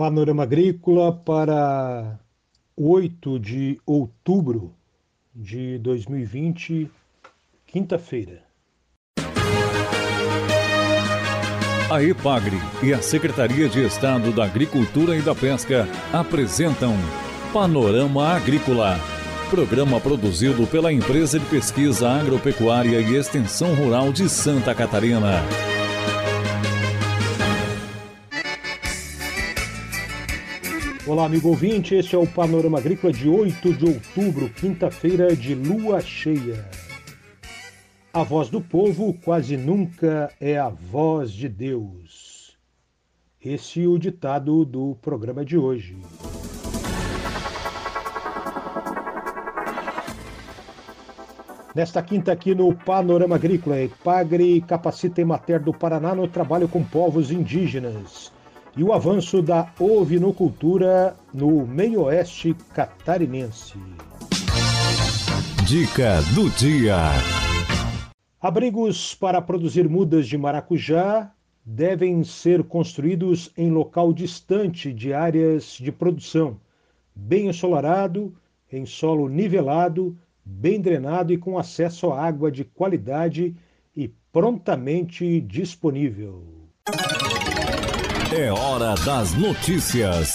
Panorama Agrícola para 8 de outubro de 2020, quinta-feira. A EPAGRE e a Secretaria de Estado da Agricultura e da Pesca apresentam Panorama Agrícola, programa produzido pela Empresa de Pesquisa Agropecuária e Extensão Rural de Santa Catarina. Olá, amigo ouvinte, este é o Panorama Agrícola de 8 de outubro, quinta-feira de lua cheia. A voz do povo quase nunca é a voz de Deus. Esse é o ditado do programa de hoje. Nesta quinta aqui no Panorama Agrícola, Epagre capacita Emater do Paraná no trabalho com povos indígenas e o avanço da ovinocultura no meio-oeste catarinense. Dica do dia. Abrigos para produzir mudas de maracujá devem ser construídos em local distante de áreas de produção, bem ensolarado, em solo nivelado, bem drenado e com acesso à água de qualidade e prontamente disponível. É hora das notícias.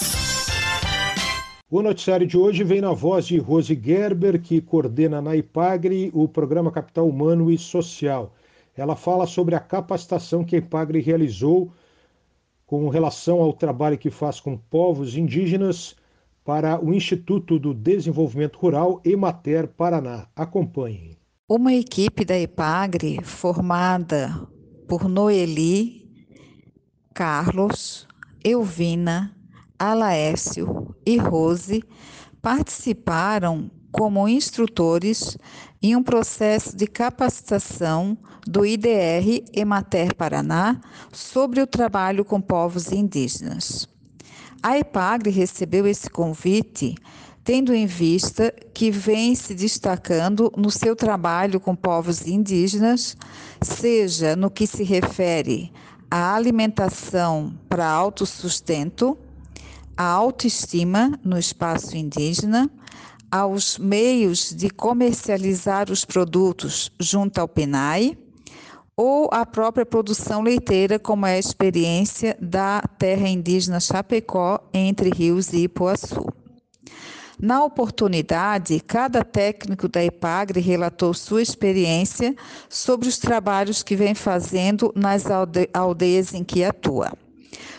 O noticiário de hoje vem na voz de Rose Gerber, que coordena na IPAGRE o programa Capital Humano e Social. Ela fala sobre a capacitação que a IPAGRE realizou com relação ao trabalho que faz com povos indígenas para o Instituto do Desenvolvimento Rural Emater Paraná. Acompanhe. Uma equipe da IPAGRE formada por Noeli, Carlos, Elvina, Alaécio e Rose participaram como instrutores em um processo de capacitação do IDR Emater Paraná sobre o trabalho com povos indígenas. A EPAGRE recebeu esse convite tendo em vista que vem se destacando no seu trabalho com povos indígenas, seja no que se refere à alimentação para autossustento, a autoestima no espaço indígena, aos meios de comercializar os produtos junto ao PENAI, ou a própria produção leiteira, como é a experiência da terra indígena Chapecó, entre Rios e Ipuaçu. Na oportunidade, cada técnico da IPAGRE relatou sua experiência sobre os trabalhos que vem fazendo nas aldeias em que atua.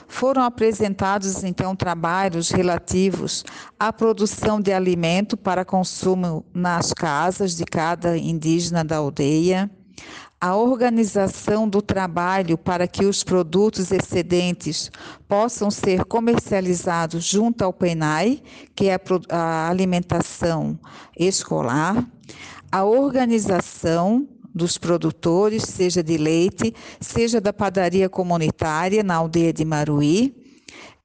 Foram apresentados então trabalhos relativos à produção de alimento para consumo nas casas de cada indígena da aldeia, a organização do trabalho para que os produtos excedentes possam ser comercializados junto ao PENAI, que é a alimentação escolar, a organização dos produtores, seja de leite, seja da padaria comunitária na aldeia de Maruí,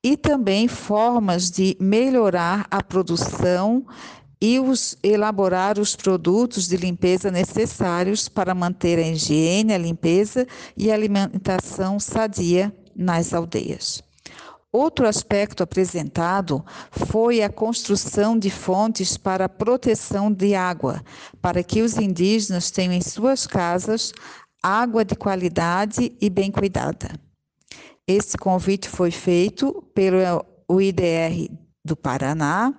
e também formas de melhorar a produção e os, elaborar os produtos de limpeza necessários para manter a higiene, a limpeza e a alimentação sadia nas aldeias. Outro aspecto apresentado foi a construção de fontes para proteção de água, para que os indígenas tenham em suas casas água de qualidade e bem cuidada. Esse convite foi feito pelo IDR do Paraná,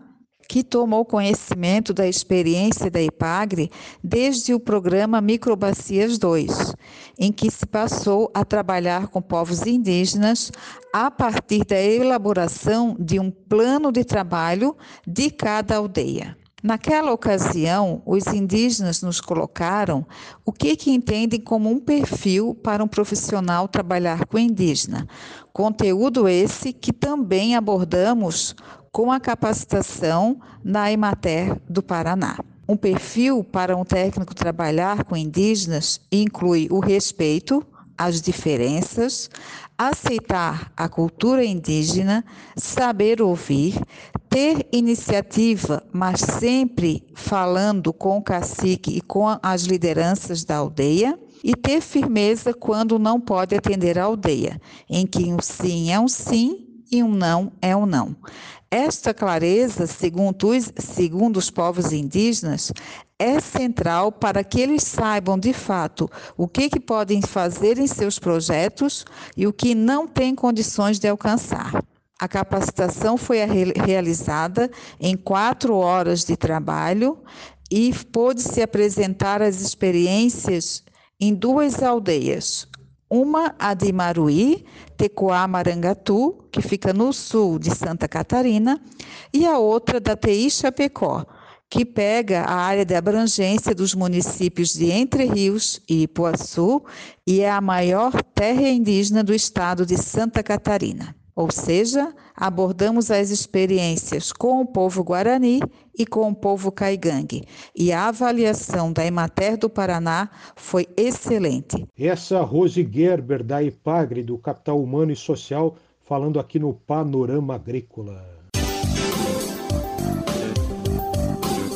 que tomou conhecimento da experiência da IPAGRE desde o programa Microbacias 2, em que se passou a trabalhar com povos indígenas a partir da elaboração de um plano de trabalho de cada aldeia. Naquela ocasião, os indígenas nos colocaram o que, que entendem como um perfil para um profissional trabalhar com indígena. Conteúdo esse que também abordamos com a capacitação na Emater do Paraná. Um perfil para um técnico trabalhar com indígenas inclui o respeito às diferenças, aceitar a cultura indígena, saber ouvir, ter iniciativa, mas sempre falando com o cacique e com as lideranças da aldeia, e ter firmeza quando não pode atender a aldeia, em que um sim é um sim e um não é um não. Esta clareza, segundo os, segundo os povos indígenas, é central para que eles saibam de fato o que, que podem fazer em seus projetos e o que não têm condições de alcançar. A capacitação foi realizada em quatro horas de trabalho e pôde-se apresentar as experiências em duas aldeias. Uma, a de Maruí, Tecoá Marangatu, que fica no sul de Santa Catarina, e a outra da TI Chapecó, que pega a área de abrangência dos municípios de Entre Rios e Ipuaçu e é a maior terra indígena do estado de Santa Catarina. Ou seja, abordamos as experiências com o povo guarani e com o povo caigangue. E a avaliação da Emater do Paraná foi excelente. Essa Rose Gerber, da IPAGRE, do Capital Humano e Social, falando aqui no Panorama Agrícola.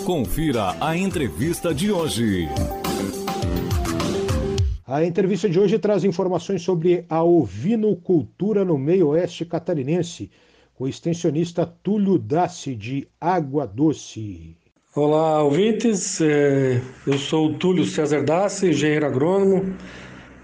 Confira a entrevista de hoje. A entrevista de hoje traz informações sobre a ovinocultura no meio oeste catarinense, com o extensionista Túlio Dassi, de Água Doce. Olá, ouvintes. É, eu sou o Túlio César Dassi, engenheiro agrônomo.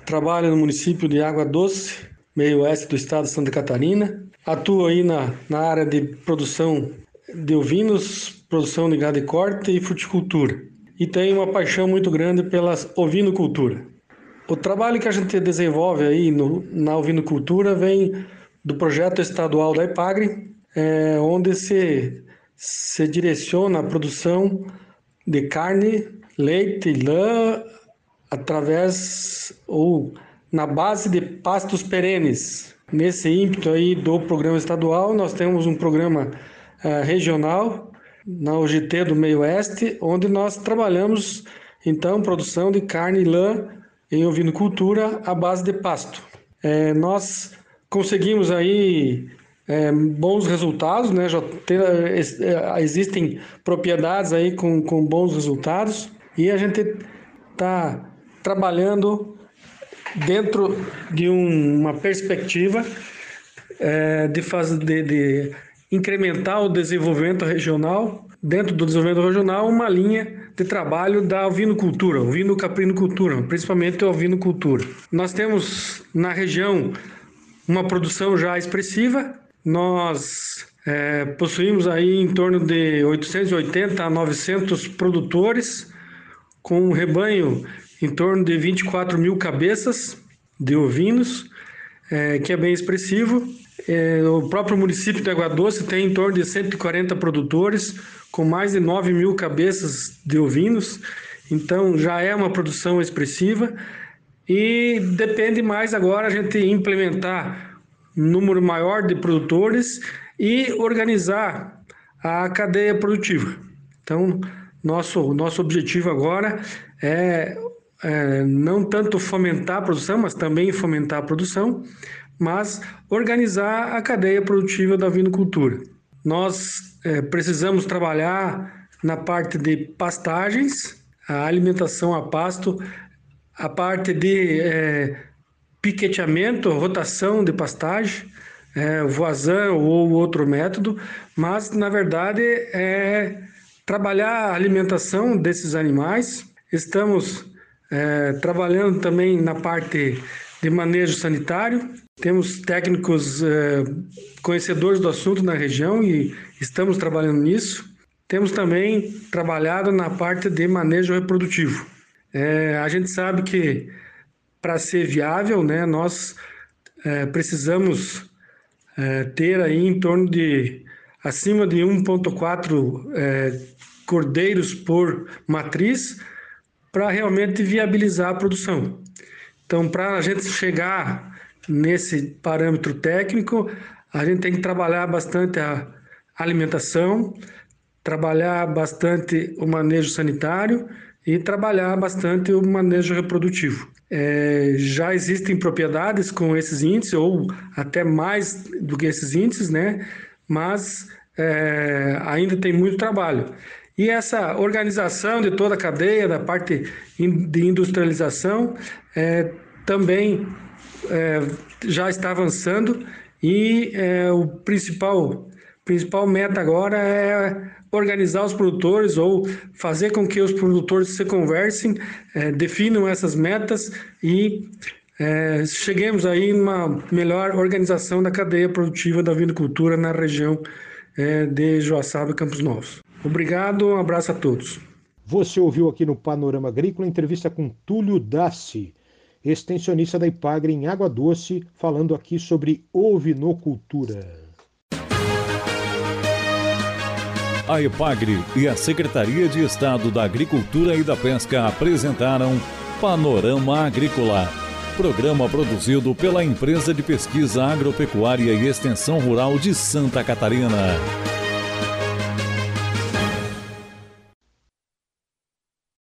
Trabalho no município de Água Doce, meio oeste do estado de Santa Catarina. Atuo aí na, na área de produção de ovinos, produção de gado e corte e fruticultura. E tenho uma paixão muito grande pela ovinocultura. O trabalho que a gente desenvolve aí no, na ovinocultura vem do projeto estadual da IPAGRE, é, onde se, se direciona a produção de carne, leite lã através ou na base de pastos perenes. Nesse ímpeto aí do programa estadual, nós temos um programa uh, regional na UGT do Meio Oeste, onde nós trabalhamos então produção de carne e lã em ovinocultura à base de pasto. É, nós conseguimos aí é, bons resultados, né? Já tem, é, existem propriedades aí com, com bons resultados e a gente está trabalhando dentro de um, uma perspectiva é, de, fazer, de, de incrementar o desenvolvimento regional, dentro do desenvolvimento regional, uma linha de trabalho da ovinocultura, ovino-caprinocultura, principalmente a ovinocultura. Nós temos na região uma produção já expressiva, nós é, possuímos aí em torno de 880 a 900 produtores, com um rebanho em torno de 24 mil cabeças de ovinos, é, que é bem expressivo. É, o próprio município de Água Doce tem em torno de 140 produtores, com mais de 9 mil cabeças de ovinos, então já é uma produção expressiva e depende mais agora a gente implementar um número maior de produtores e organizar a cadeia produtiva. Então, nosso, nosso objetivo agora é, é não tanto fomentar a produção, mas também fomentar a produção, mas organizar a cadeia produtiva da vinicultura. Nós é, precisamos trabalhar na parte de pastagens, a alimentação a pasto, a parte de é, piqueteamento, rotação de pastagem, é, voazan ou outro método, mas na verdade é trabalhar a alimentação desses animais. Estamos é, trabalhando também na parte de manejo sanitário. Temos técnicos é, conhecedores do assunto na região e estamos trabalhando nisso. Temos também trabalhado na parte de manejo reprodutivo. É, a gente sabe que para ser viável, né, nós é, precisamos é, ter aí em torno de acima de 1,4 é, cordeiros por matriz para realmente viabilizar a produção. Então, para a gente chegar nesse parâmetro técnico, a gente tem que trabalhar bastante a alimentação, trabalhar bastante o manejo sanitário e trabalhar bastante o manejo reprodutivo. É, já existem propriedades com esses índices, ou até mais do que esses índices, né? mas é, ainda tem muito trabalho. E essa organização de toda a cadeia, da parte de industrialização, é, também é, já está avançando E é, o principal, principal meta agora é organizar os produtores ou fazer com que os produtores se conversem, é, definam essas metas e é, cheguemos aí numa melhor organização da cadeia produtiva da vinicultura na região é, de Joaçaba e Campos Novos. Obrigado, um abraço a todos. Você ouviu aqui no Panorama Agrícola entrevista com Túlio Dassi, extensionista da Ipagre em Água Doce, falando aqui sobre ovinocultura. A Ipagre e a Secretaria de Estado da Agricultura e da Pesca apresentaram Panorama Agrícola, programa produzido pela Empresa de Pesquisa Agropecuária e Extensão Rural de Santa Catarina.